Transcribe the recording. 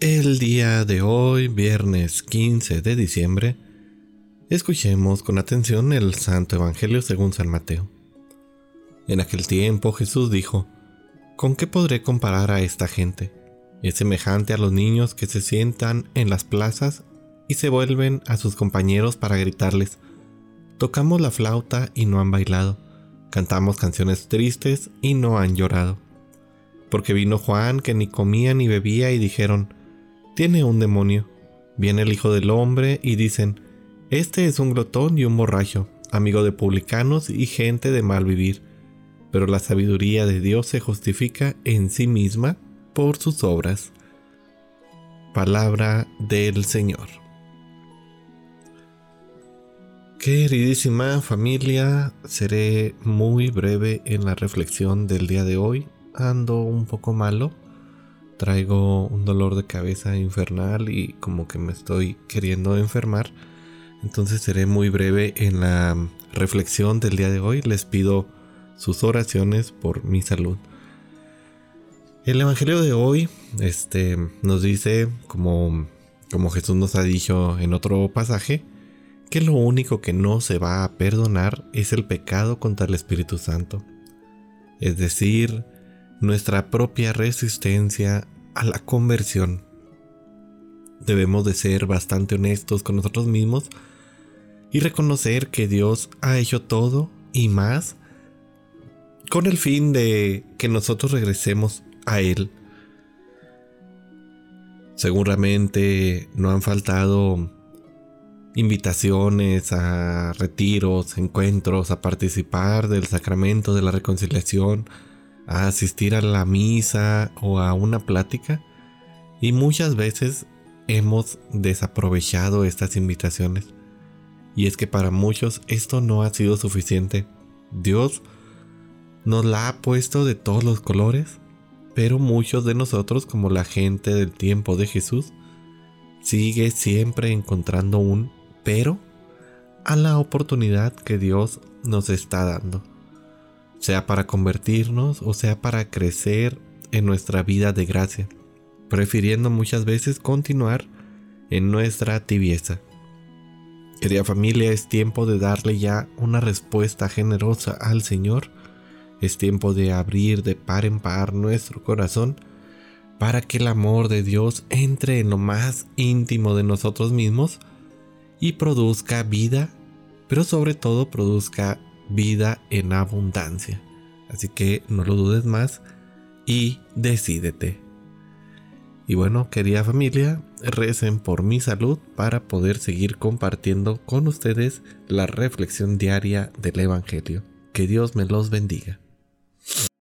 El día de hoy, viernes 15 de diciembre, escuchemos con atención el Santo Evangelio según San Mateo. En aquel tiempo Jesús dijo, ¿Con qué podré comparar a esta gente? Es semejante a los niños que se sientan en las plazas y se vuelven a sus compañeros para gritarles, Tocamos la flauta y no han bailado, cantamos canciones tristes y no han llorado. Porque vino Juan que ni comía ni bebía y dijeron, tiene un demonio. Viene el Hijo del Hombre y dicen, este es un glotón y un borracho, amigo de publicanos y gente de mal vivir. Pero la sabiduría de Dios se justifica en sí misma por sus obras. Palabra del Señor. Queridísima familia, seré muy breve en la reflexión del día de hoy. Ando un poco malo traigo un dolor de cabeza infernal y como que me estoy queriendo enfermar. Entonces seré muy breve en la reflexión del día de hoy. Les pido sus oraciones por mi salud. El Evangelio de hoy este, nos dice, como, como Jesús nos ha dicho en otro pasaje, que lo único que no se va a perdonar es el pecado contra el Espíritu Santo. Es decir, nuestra propia resistencia a la conversión. Debemos de ser bastante honestos con nosotros mismos y reconocer que Dios ha hecho todo y más con el fin de que nosotros regresemos a Él. Seguramente no han faltado invitaciones a retiros, encuentros, a participar del sacramento de la reconciliación, a asistir a la misa o a una plática y muchas veces hemos desaprovechado estas invitaciones. Y es que para muchos esto no ha sido suficiente. Dios nos la ha puesto de todos los colores, pero muchos de nosotros, como la gente del tiempo de Jesús, sigue siempre encontrando un pero a la oportunidad que Dios nos está dando sea para convertirnos o sea para crecer en nuestra vida de gracia, prefiriendo muchas veces continuar en nuestra tibieza. Querida familia, es tiempo de darle ya una respuesta generosa al Señor. Es tiempo de abrir de par en par nuestro corazón para que el amor de Dios entre en lo más íntimo de nosotros mismos y produzca vida, pero sobre todo produzca vida en abundancia. Así que no lo dudes más y decídete. Y bueno, querida familia, recen por mi salud para poder seguir compartiendo con ustedes la reflexión diaria del Evangelio. Que Dios me los bendiga.